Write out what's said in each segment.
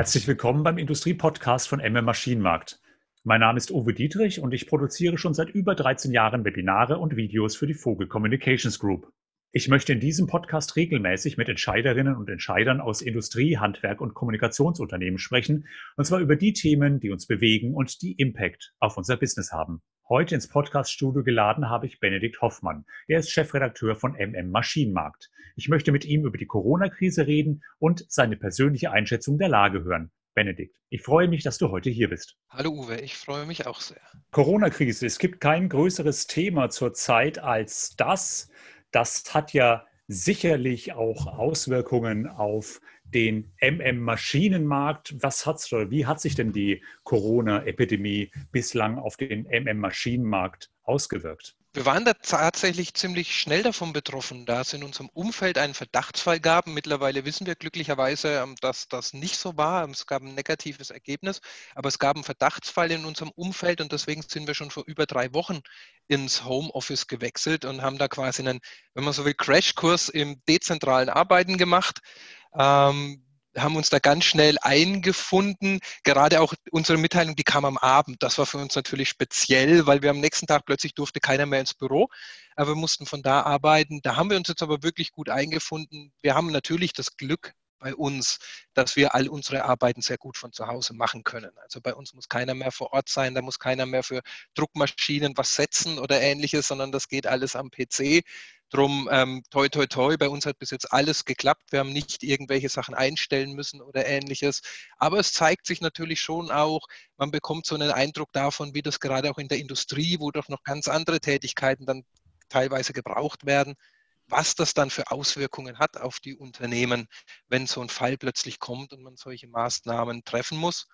Herzlich willkommen beim Industrie-Podcast von MM Maschinenmarkt. Mein Name ist Uwe Dietrich und ich produziere schon seit über 13 Jahren Webinare und Videos für die Vogel Communications Group. Ich möchte in diesem Podcast regelmäßig mit Entscheiderinnen und Entscheidern aus Industrie, Handwerk und Kommunikationsunternehmen sprechen, und zwar über die Themen, die uns bewegen und die Impact auf unser Business haben. Heute ins Podcaststudio geladen habe ich Benedikt Hoffmann. Er ist Chefredakteur von MM Maschinenmarkt. Ich möchte mit ihm über die Corona-Krise reden und seine persönliche Einschätzung der Lage hören. Benedikt, ich freue mich, dass du heute hier bist. Hallo Uwe, ich freue mich auch sehr. Corona-Krise. Es gibt kein größeres Thema zurzeit als das. Das hat ja sicherlich auch Auswirkungen auf den MM-Maschinenmarkt. Was hat's oder wie hat sich denn die Corona-Epidemie bislang auf den MM-Maschinenmarkt ausgewirkt? Wir waren da tatsächlich ziemlich schnell davon betroffen, da es in unserem Umfeld einen Verdachtsfall gab. Mittlerweile wissen wir glücklicherweise, ähm, dass das nicht so war. Es gab ein negatives Ergebnis, aber es gab einen Verdachtsfall in unserem Umfeld und deswegen sind wir schon vor über drei Wochen ins Homeoffice gewechselt und haben da quasi einen, wenn man so will, Crashkurs im dezentralen Arbeiten gemacht. Ähm, haben uns da ganz schnell eingefunden. Gerade auch unsere Mitteilung, die kam am Abend. Das war für uns natürlich speziell, weil wir am nächsten Tag plötzlich durfte keiner mehr ins Büro. Aber wir mussten von da arbeiten. Da haben wir uns jetzt aber wirklich gut eingefunden. Wir haben natürlich das Glück bei uns, dass wir all unsere Arbeiten sehr gut von zu Hause machen können. Also bei uns muss keiner mehr vor Ort sein, da muss keiner mehr für Druckmaschinen was setzen oder ähnliches, sondern das geht alles am PC. Drum, ähm, toi, toi, toi, bei uns hat bis jetzt alles geklappt. Wir haben nicht irgendwelche Sachen einstellen müssen oder ähnliches. Aber es zeigt sich natürlich schon auch, man bekommt so einen Eindruck davon, wie das gerade auch in der Industrie, wo doch noch ganz andere Tätigkeiten dann teilweise gebraucht werden, was das dann für Auswirkungen hat auf die Unternehmen, wenn so ein Fall plötzlich kommt und man solche Maßnahmen treffen muss.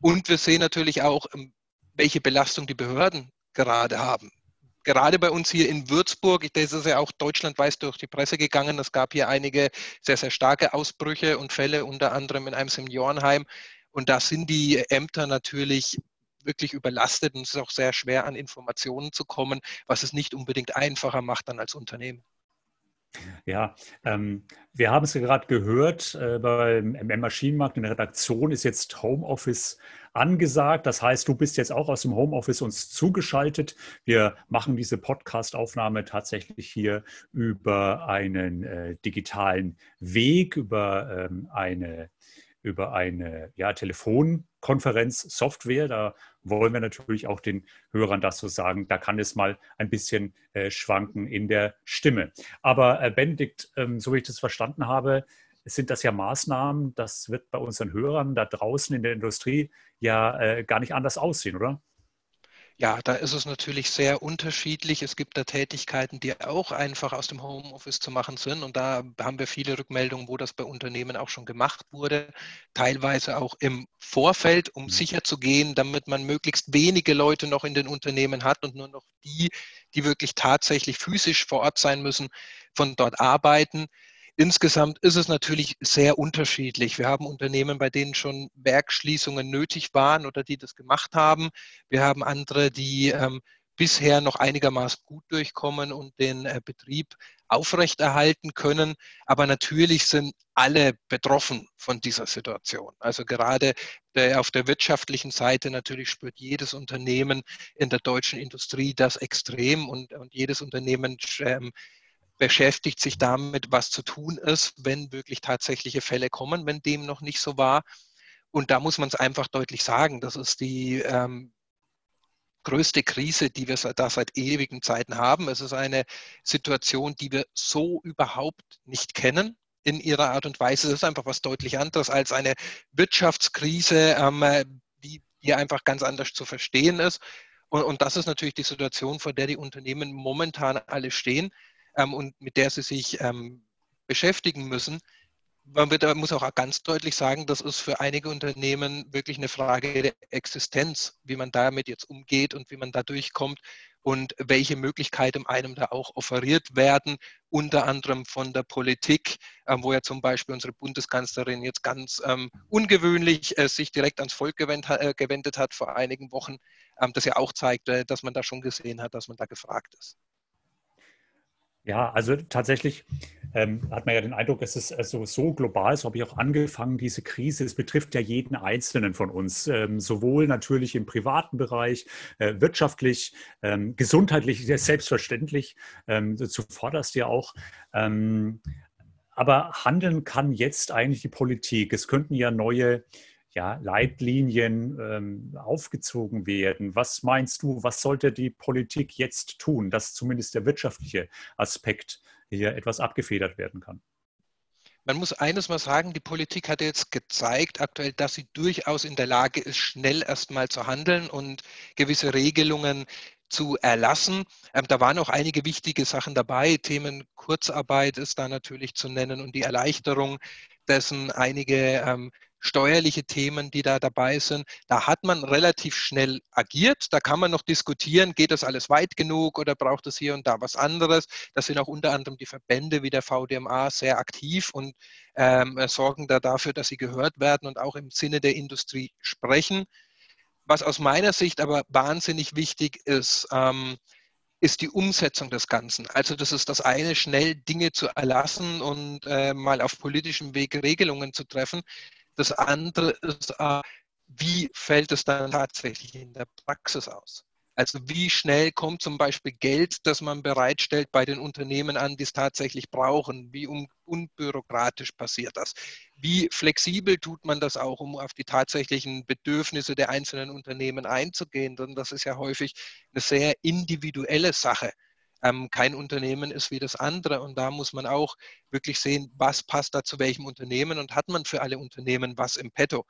Und wir sehen natürlich auch, ähm, welche Belastung die Behörden gerade haben gerade bei uns hier in Würzburg, das ist ja auch deutschlandweit durch die Presse gegangen, es gab hier einige sehr, sehr starke Ausbrüche und Fälle, unter anderem in einem Seniorenheim. Und da sind die Ämter natürlich wirklich überlastet und es ist auch sehr schwer, an Informationen zu kommen, was es nicht unbedingt einfacher macht dann als Unternehmen. Ja, ähm, wir haben es ja gerade gehört, äh, beim MM-Maschinenmarkt in der Redaktion ist jetzt Homeoffice angesagt. Das heißt, du bist jetzt auch aus dem Homeoffice uns zugeschaltet. Wir machen diese Podcast-Aufnahme tatsächlich hier über einen äh, digitalen Weg, über ähm, eine über eine ja, Telefonkonferenzsoftware. Da wollen wir natürlich auch den Hörern das so sagen. Da kann es mal ein bisschen äh, schwanken in der Stimme. Aber äh, Benedikt, ähm, so wie ich das verstanden habe, sind das ja Maßnahmen, das wird bei unseren Hörern da draußen in der Industrie ja äh, gar nicht anders aussehen, oder? Ja, da ist es natürlich sehr unterschiedlich. Es gibt da Tätigkeiten, die auch einfach aus dem Homeoffice zu machen sind. Und da haben wir viele Rückmeldungen, wo das bei Unternehmen auch schon gemacht wurde. Teilweise auch im Vorfeld, um mhm. sicher zu gehen, damit man möglichst wenige Leute noch in den Unternehmen hat und nur noch die, die wirklich tatsächlich physisch vor Ort sein müssen, von dort arbeiten. Insgesamt ist es natürlich sehr unterschiedlich. Wir haben Unternehmen, bei denen schon Werkschließungen nötig waren oder die das gemacht haben. Wir haben andere, die ähm, bisher noch einigermaßen gut durchkommen und den äh, Betrieb aufrechterhalten können. Aber natürlich sind alle betroffen von dieser Situation. Also gerade der, auf der wirtschaftlichen Seite natürlich spürt jedes Unternehmen in der deutschen Industrie das extrem und, und jedes Unternehmen ähm, beschäftigt sich damit, was zu tun ist, wenn wirklich tatsächliche Fälle kommen, wenn dem noch nicht so war. Und da muss man es einfach deutlich sagen, das ist die ähm, größte Krise, die wir da seit ewigen Zeiten haben. Es ist eine Situation, die wir so überhaupt nicht kennen in ihrer Art und Weise. Es ist einfach was deutlich anderes als eine Wirtschaftskrise, ähm, die hier einfach ganz anders zu verstehen ist. Und, und das ist natürlich die Situation, vor der die Unternehmen momentan alle stehen ähm, und mit der sie sich ähm, beschäftigen müssen. Man wird, muss auch ganz deutlich sagen, das ist für einige Unternehmen wirklich eine Frage der Existenz, wie man damit jetzt umgeht und wie man da durchkommt und welche Möglichkeiten einem da auch offeriert werden, unter anderem von der Politik, ähm, wo ja zum Beispiel unsere Bundeskanzlerin jetzt ganz ähm, ungewöhnlich äh, sich direkt ans Volk gewend, äh, gewendet hat vor einigen Wochen, ähm, das ja auch zeigt, äh, dass man da schon gesehen hat, dass man da gefragt ist. Ja, also tatsächlich ähm, hat man ja den Eindruck, es ist also so global, so habe ich auch angefangen, diese Krise, es betrifft ja jeden Einzelnen von uns, ähm, sowohl natürlich im privaten Bereich, äh, wirtschaftlich, ähm, gesundheitlich, selbstverständlich, ähm, zuvorderst ja auch. Ähm, aber handeln kann jetzt eigentlich die Politik. Es könnten ja neue ja, Leitlinien ähm, aufgezogen werden. Was meinst du, was sollte die Politik jetzt tun, dass zumindest der wirtschaftliche Aspekt hier etwas abgefedert werden kann? Man muss eines mal sagen, die Politik hat jetzt gezeigt aktuell, dass sie durchaus in der Lage ist, schnell erstmal zu handeln und gewisse Regelungen zu erlassen. Ähm, da waren auch einige wichtige Sachen dabei. Themen Kurzarbeit ist da natürlich zu nennen und die Erleichterung dessen einige ähm, steuerliche Themen, die da dabei sind. Da hat man relativ schnell agiert. Da kann man noch diskutieren, geht das alles weit genug oder braucht es hier und da was anderes. Da sind auch unter anderem die Verbände wie der VDMA sehr aktiv und ähm, sorgen da dafür, dass sie gehört werden und auch im Sinne der Industrie sprechen. Was aus meiner Sicht aber wahnsinnig wichtig ist, ähm, ist die Umsetzung des Ganzen. Also das ist das eine, schnell Dinge zu erlassen und äh, mal auf politischem Weg Regelungen zu treffen. Das andere ist, äh, wie fällt es dann tatsächlich in der Praxis aus? Also wie schnell kommt zum Beispiel Geld, das man bereitstellt bei den Unternehmen an, die es tatsächlich brauchen? Wie unbürokratisch passiert das? Wie flexibel tut man das auch, um auf die tatsächlichen Bedürfnisse der einzelnen Unternehmen einzugehen? Denn das ist ja häufig eine sehr individuelle Sache. Ähm, kein Unternehmen ist wie das andere und da muss man auch wirklich sehen, was passt da zu welchem Unternehmen und hat man für alle Unternehmen was im Petto.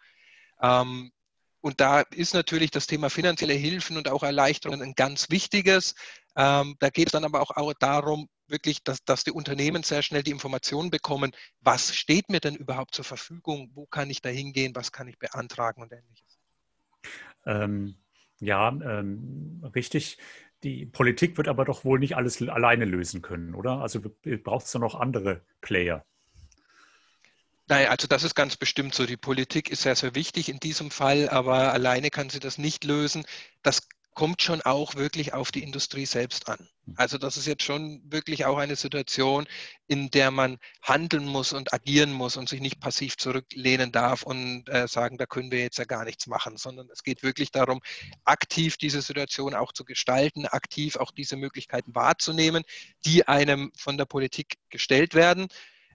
Ähm, und da ist natürlich das Thema finanzielle Hilfen und auch Erleichterungen ein ganz wichtiges. Ähm, da geht es dann aber auch, auch darum, wirklich, dass, dass die Unternehmen sehr schnell die Informationen bekommen, was steht mir denn überhaupt zur Verfügung, wo kann ich da hingehen, was kann ich beantragen und ähnliches. Ähm, ja, ähm, richtig. Die Politik wird aber doch wohl nicht alles alleine lösen können, oder? Also braucht es da noch andere Player. Nein, also das ist ganz bestimmt so. Die Politik ist sehr, sehr wichtig in diesem Fall, aber alleine kann sie das nicht lösen. Das kommt schon auch wirklich auf die Industrie selbst an. Also das ist jetzt schon wirklich auch eine Situation, in der man handeln muss und agieren muss und sich nicht passiv zurücklehnen darf und äh, sagen, da können wir jetzt ja gar nichts machen, sondern es geht wirklich darum, aktiv diese Situation auch zu gestalten, aktiv auch diese Möglichkeiten wahrzunehmen, die einem von der Politik gestellt werden.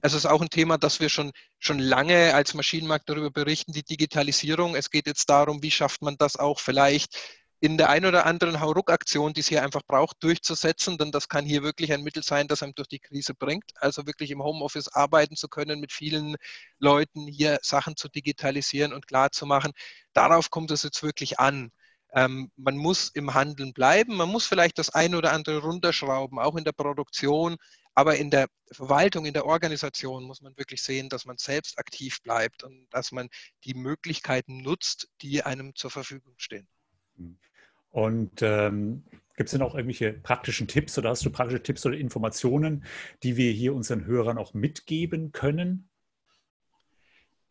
Es ist auch ein Thema, das wir schon, schon lange als Maschinenmarkt darüber berichten, die Digitalisierung. Es geht jetzt darum, wie schafft man das auch vielleicht in der ein oder anderen Hauruck-Aktion, die es hier einfach braucht, durchzusetzen, denn das kann hier wirklich ein Mittel sein, das einem durch die Krise bringt. Also wirklich im Homeoffice arbeiten zu können, mit vielen Leuten hier Sachen zu digitalisieren und klar zu machen. Darauf kommt es jetzt wirklich an. Ähm, man muss im Handeln bleiben, man muss vielleicht das ein oder andere runterschrauben, auch in der Produktion, aber in der Verwaltung, in der Organisation muss man wirklich sehen, dass man selbst aktiv bleibt und dass man die Möglichkeiten nutzt, die einem zur Verfügung stehen. Und ähm, gibt es denn auch irgendwelche praktischen Tipps oder hast du praktische Tipps oder Informationen, die wir hier unseren Hörern auch mitgeben können?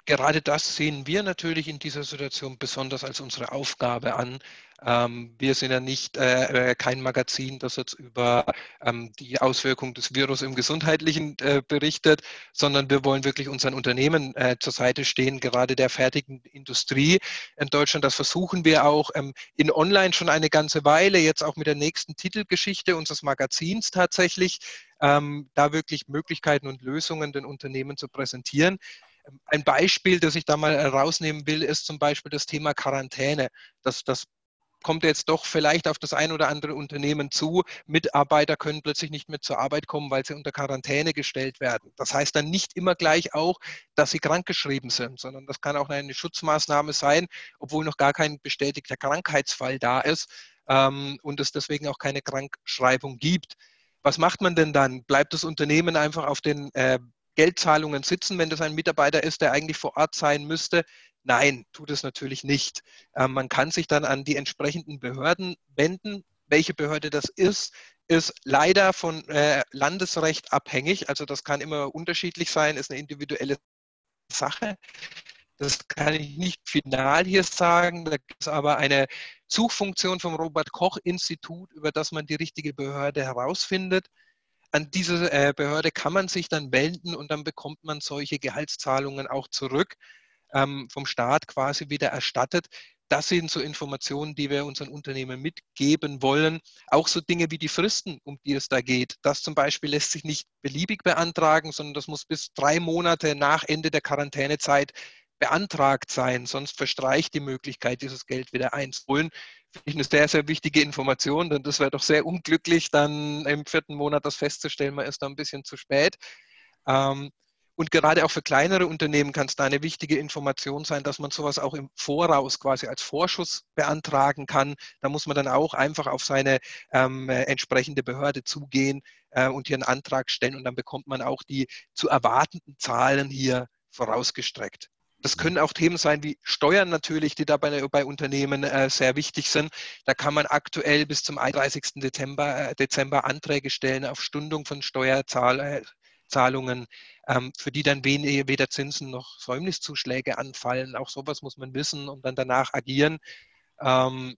Gerade das sehen wir natürlich in dieser Situation besonders als unsere Aufgabe an. Ähm, wir sind ja nicht äh, äh, kein Magazin, das jetzt über ähm, die Auswirkungen des Virus im Gesundheitlichen äh, berichtet, sondern wir wollen wirklich unseren Unternehmen äh, zur Seite stehen, gerade der fertigen Industrie in Deutschland. Das versuchen wir auch ähm, in Online schon eine ganze Weile, jetzt auch mit der nächsten Titelgeschichte unseres Magazins tatsächlich, ähm, da wirklich Möglichkeiten und Lösungen den Unternehmen zu präsentieren. Ein Beispiel, das ich da mal rausnehmen will, ist zum Beispiel das Thema Quarantäne. Das, das kommt jetzt doch vielleicht auf das ein oder andere Unternehmen zu. Mitarbeiter können plötzlich nicht mehr zur Arbeit kommen, weil sie unter Quarantäne gestellt werden. Das heißt dann nicht immer gleich auch, dass sie krankgeschrieben sind, sondern das kann auch eine Schutzmaßnahme sein, obwohl noch gar kein bestätigter Krankheitsfall da ist ähm, und es deswegen auch keine Krankschreibung gibt. Was macht man denn dann? Bleibt das Unternehmen einfach auf den äh, Geldzahlungen sitzen, wenn das ein Mitarbeiter ist, der eigentlich vor Ort sein müsste. Nein, tut es natürlich nicht. Ähm, man kann sich dann an die entsprechenden Behörden wenden. Welche Behörde das ist, ist leider von äh, Landesrecht abhängig. Also das kann immer unterschiedlich sein, ist eine individuelle Sache. Das kann ich nicht final hier sagen. Da gibt es aber eine Suchfunktion vom Robert Koch Institut, über das man die richtige Behörde herausfindet. An diese äh, Behörde kann man sich dann wenden und dann bekommt man solche Gehaltszahlungen auch zurück ähm, vom Staat quasi wieder erstattet. Das sind so Informationen, die wir unseren Unternehmen mitgeben wollen. Auch so Dinge wie die Fristen, um die es da geht. Das zum Beispiel lässt sich nicht beliebig beantragen, sondern das muss bis drei Monate nach Ende der Quarantänezeit beantragt sein, sonst verstreicht die Möglichkeit, dieses Geld wieder einzuholen. Finde ich eine sehr, sehr wichtige Information, denn das wäre doch sehr unglücklich, dann im vierten Monat das festzustellen, man ist da ein bisschen zu spät. Ähm, und gerade auch für kleinere Unternehmen kann es da eine wichtige Information sein, dass man sowas auch im Voraus quasi als Vorschuss beantragen kann. Da muss man dann auch einfach auf seine ähm, entsprechende Behörde zugehen äh, und hier einen Antrag stellen und dann bekommt man auch die zu erwartenden Zahlen hier vorausgestreckt. Das können auch Themen sein wie Steuern natürlich, die dabei bei Unternehmen äh, sehr wichtig sind. Da kann man aktuell bis zum 31. Dezember, äh, Dezember Anträge stellen auf Stundung von Steuerzahlungen, ähm, für die dann weder Zinsen noch Säumniszuschläge anfallen. Auch sowas muss man wissen und dann danach agieren. Ähm,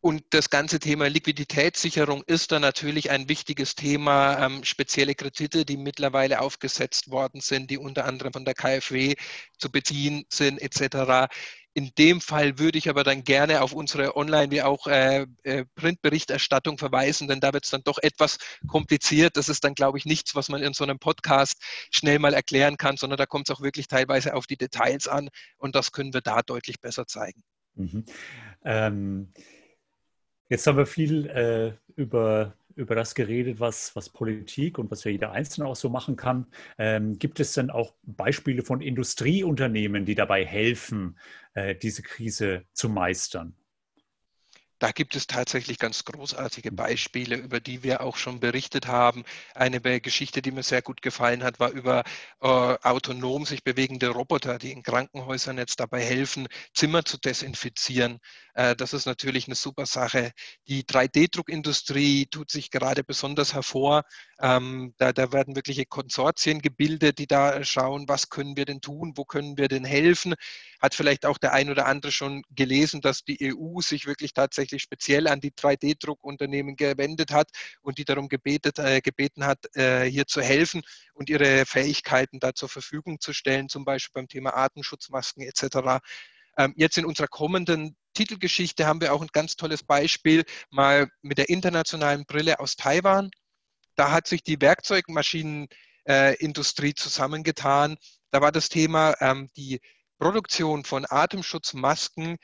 und das ganze Thema Liquiditätssicherung ist da natürlich ein wichtiges Thema. Ähm, spezielle Kredite, die mittlerweile aufgesetzt worden sind, die unter anderem von der KfW zu beziehen sind, etc. In dem Fall würde ich aber dann gerne auf unsere Online- wie auch äh, äh, Printberichterstattung verweisen, denn da wird es dann doch etwas kompliziert. Das ist dann, glaube ich, nichts, was man in so einem Podcast schnell mal erklären kann, sondern da kommt es auch wirklich teilweise auf die Details an und das können wir da deutlich besser zeigen. Mhm. Ähm Jetzt haben wir viel äh, über, über das geredet, was, was Politik und was ja jeder Einzelne auch so machen kann. Ähm, gibt es denn auch Beispiele von Industrieunternehmen, die dabei helfen, äh, diese Krise zu meistern? Da gibt es tatsächlich ganz großartige Beispiele, über die wir auch schon berichtet haben. Eine Geschichte, die mir sehr gut gefallen hat, war über äh, autonom sich bewegende Roboter, die in Krankenhäusern jetzt dabei helfen, Zimmer zu desinfizieren. Äh, das ist natürlich eine super Sache. Die 3D-Druckindustrie tut sich gerade besonders hervor. Ähm, da, da werden wirkliche Konsortien gebildet, die da schauen, was können wir denn tun, wo können wir denn helfen. Hat vielleicht auch der ein oder andere schon gelesen, dass die EU sich wirklich tatsächlich speziell an die 3D-Druckunternehmen gewendet hat und die darum gebetet, äh, gebeten hat, äh, hier zu helfen und ihre Fähigkeiten da zur Verfügung zu stellen, zum Beispiel beim Thema Atemschutzmasken etc. Ähm, jetzt in unserer kommenden Titelgeschichte haben wir auch ein ganz tolles Beispiel mal mit der internationalen Brille aus Taiwan. Da hat sich die Werkzeugmaschinenindustrie zusammengetan. Da war das Thema ähm, die Produktion von Atemschutzmasken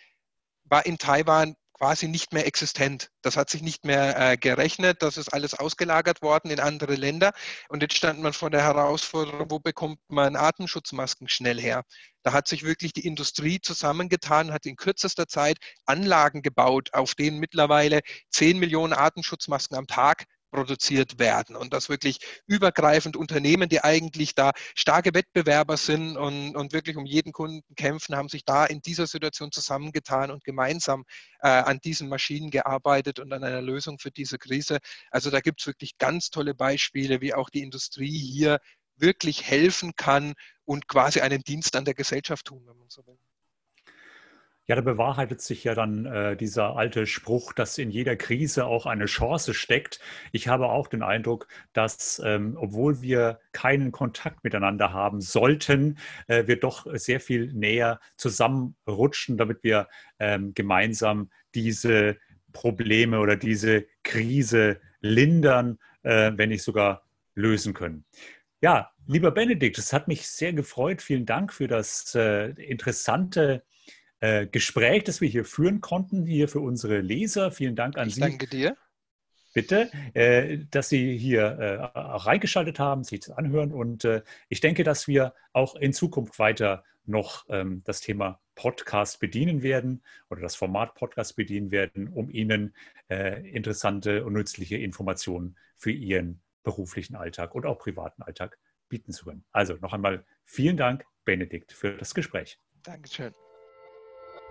war in Taiwan quasi nicht mehr existent. Das hat sich nicht mehr äh, gerechnet. Das ist alles ausgelagert worden in andere Länder. Und jetzt stand man vor der Herausforderung, wo bekommt man Atemschutzmasken schnell her? Da hat sich wirklich die Industrie zusammengetan, hat in kürzester Zeit Anlagen gebaut, auf denen mittlerweile 10 Millionen Atemschutzmasken am Tag produziert werden und das wirklich übergreifend Unternehmen, die eigentlich da starke Wettbewerber sind und, und wirklich um jeden Kunden kämpfen, haben sich da in dieser Situation zusammengetan und gemeinsam äh, an diesen Maschinen gearbeitet und an einer Lösung für diese Krise. Also da gibt es wirklich ganz tolle Beispiele, wie auch die Industrie hier wirklich helfen kann und quasi einen Dienst an der Gesellschaft tun, wenn man so will. Ja, da bewahrheitet sich ja dann äh, dieser alte Spruch, dass in jeder Krise auch eine Chance steckt. Ich habe auch den Eindruck, dass ähm, obwohl wir keinen Kontakt miteinander haben sollten, äh, wir doch sehr viel näher zusammenrutschen, damit wir ähm, gemeinsam diese Probleme oder diese Krise lindern, äh, wenn nicht sogar lösen können. Ja, lieber Benedikt, es hat mich sehr gefreut. Vielen Dank für das äh, interessante äh, Gespräch, das wir hier führen konnten, hier für unsere Leser. Vielen Dank an ich Sie. Danke dir. Bitte, äh, dass Sie hier äh, auch reingeschaltet haben, sich das anhören. Und äh, ich denke, dass wir auch in Zukunft weiter noch ähm, das Thema Podcast bedienen werden oder das Format Podcast bedienen werden, um Ihnen interessante und nützliche Informationen für Ihren beruflichen Alltag und auch privaten Alltag bieten zu können. Also noch einmal vielen Dank, Benedikt, für das Gespräch. Dankeschön.